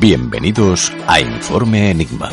Bienvenidos a Informe Enigma.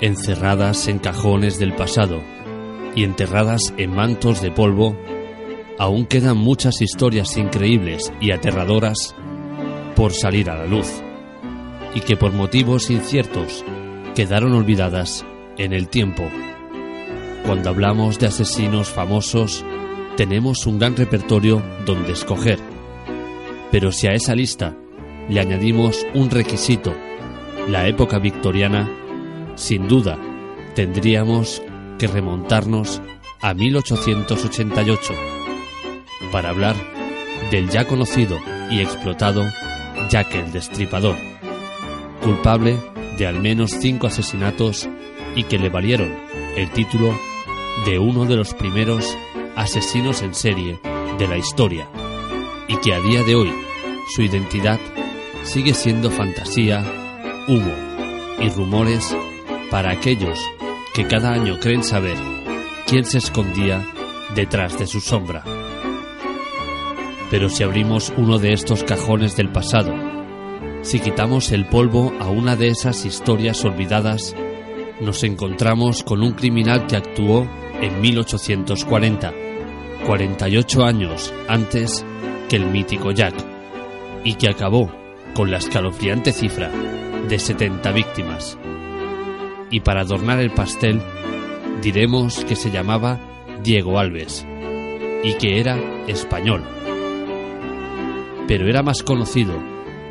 Encerradas en cajones del pasado y enterradas en mantos de polvo, aún quedan muchas historias increíbles y aterradoras por salir a la luz, y que por motivos inciertos quedaron olvidadas en el tiempo. Cuando hablamos de asesinos famosos, tenemos un gran repertorio donde escoger, pero si a esa lista le añadimos un requisito, la época victoriana, sin duda tendríamos que remontarnos a 1888 para hablar del ya conocido y explotado Jack el Destripador, culpable de al menos cinco asesinatos y que le valieron el título de uno de los primeros asesinos en serie de la historia y que a día de hoy su identidad sigue siendo fantasía, humo y rumores para aquellos que cada año creen saber quién se escondía detrás de su sombra. Pero si abrimos uno de estos cajones del pasado, si quitamos el polvo a una de esas historias olvidadas, nos encontramos con un criminal que actuó en 1840, 48 años antes que el mítico Jack, y que acabó con la escalofriante cifra de 70 víctimas. Y para adornar el pastel, diremos que se llamaba Diego Alves y que era español pero era más conocido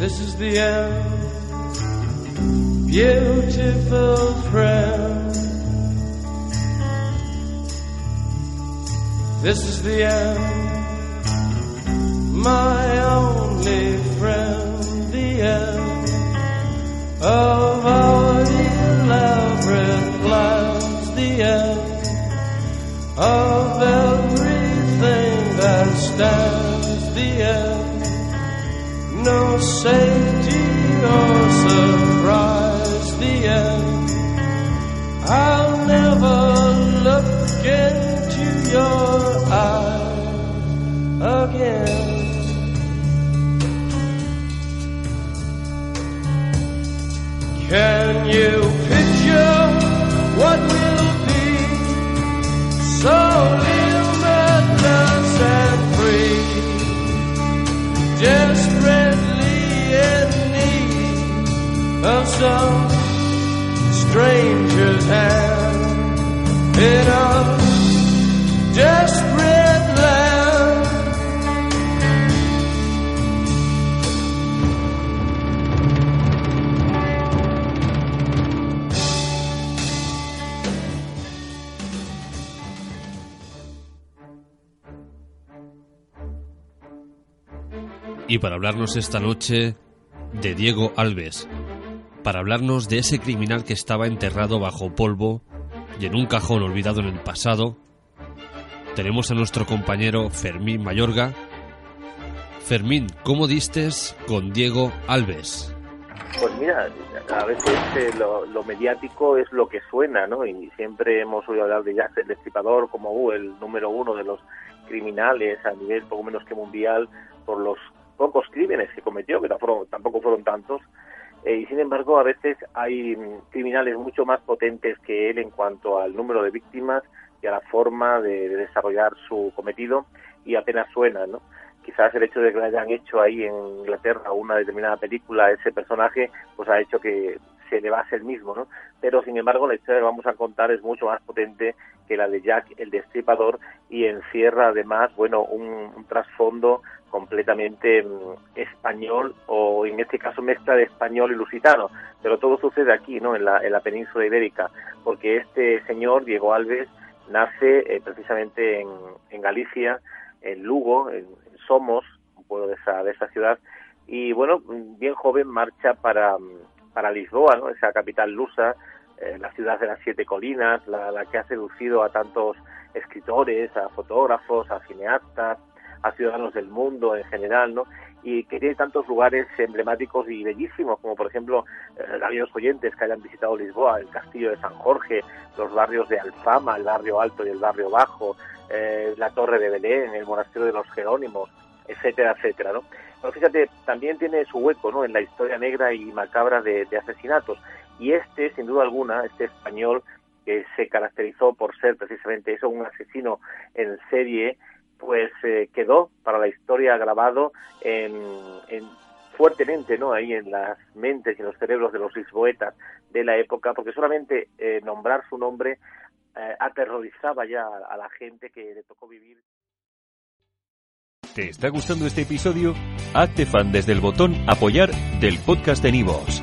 This is the end, beautiful friend. This is the end, my only friend, the end of our elaborate plans, the end of everything that stands, safety or surprise. The end. I'll never look into your eyes again. Can you picture what will be so stranger's desperate. Y para hablarnos esta noche de Diego Alves, para hablarnos de ese criminal que estaba enterrado bajo polvo y en un cajón olvidado en el pasado, tenemos a nuestro compañero Fermín Mayorga. Fermín, ¿cómo distes con Diego Alves? Pues mira, a veces eh, lo, lo, mediático es lo que suena, ¿no? Y siempre hemos oído hablar de Jack el Destripador como uh, el número uno de los criminales a nivel poco menos que mundial por los pocos crímenes que cometió, que tampoco, tampoco fueron tantos. Eh, y sin embargo, a veces hay mm, criminales mucho más potentes que él en cuanto al número de víctimas y a la forma de, de desarrollar su cometido y apenas suena, ¿no? quizás el hecho de que le hayan hecho ahí en Inglaterra una determinada película ese personaje, pues ha hecho que se le va a ser mismo, ¿no? Pero sin embargo la historia que vamos a contar es mucho más potente que la de Jack el Destripador y encierra además, bueno, un trasfondo completamente mm, español o en este caso mezcla de español y lusitano, pero todo sucede aquí, ¿no? En la, en la península ibérica, porque este señor Diego Alves nace eh, precisamente en, en Galicia, en Lugo, en, somos, un pueblo de esa, de esa ciudad, y bueno, bien joven marcha para, para Lisboa, ¿no? esa capital lusa, eh, la ciudad de las siete colinas, la que ha seducido a tantos escritores, a fotógrafos, a cineastas, a ciudadanos del mundo en general, ¿no? y que tiene tantos lugares emblemáticos y bellísimos, como por ejemplo eh, aquellos oyentes que hayan visitado Lisboa, el castillo de San Jorge, los barrios de Alfama, el barrio alto y el barrio bajo, eh, la torre de Belén, el monasterio de los Jerónimos, etcétera, etcétera, ¿no? Pero fíjate, también tiene su hueco, ¿no? En la historia negra y macabra de, de asesinatos. Y este, sin duda alguna, este español que se caracterizó por ser precisamente eso, un asesino en serie, pues eh, quedó para la historia grabado en, en, fuertemente no ahí en las mentes y en los cerebros de los lisboetas de la época porque solamente eh, nombrar su nombre eh, aterrorizaba ya a, la gente que le tocó vivir ¿Te está gustando este episodio? Hazte fan desde el botón apoyar del podcast de Nivos.